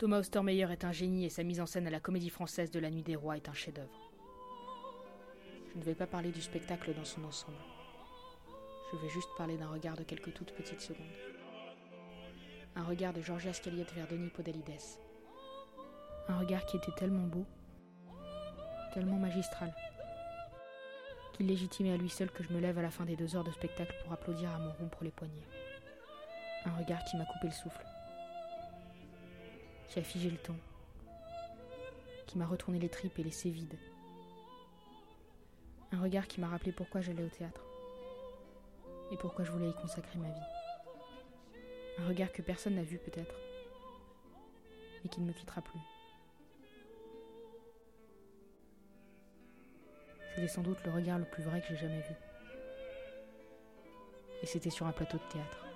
Thomas Ostermeyer est un génie et sa mise en scène à la Comédie Française de la Nuit des Rois est un chef-d'œuvre. Je ne vais pas parler du spectacle dans son ensemble. Je vais juste parler d'un regard de quelques toutes petites secondes. Un regard de Georgia Scaliette vers Denis Podalides. Un regard qui était tellement beau, tellement magistral, qu'il légitimait à lui seul que je me lève à la fin des deux heures de spectacle pour applaudir à mon rompre les poignets. Un regard qui m'a coupé le souffle, qui a figé le temps, qui m'a retourné les tripes et laissé vide. Un regard qui m'a rappelé pourquoi j'allais au théâtre et pourquoi je voulais y consacrer ma vie. Un regard que personne n'a vu peut-être, et qui ne me quittera plus. C'était sans doute le regard le plus vrai que j'ai jamais vu. Et c'était sur un plateau de théâtre.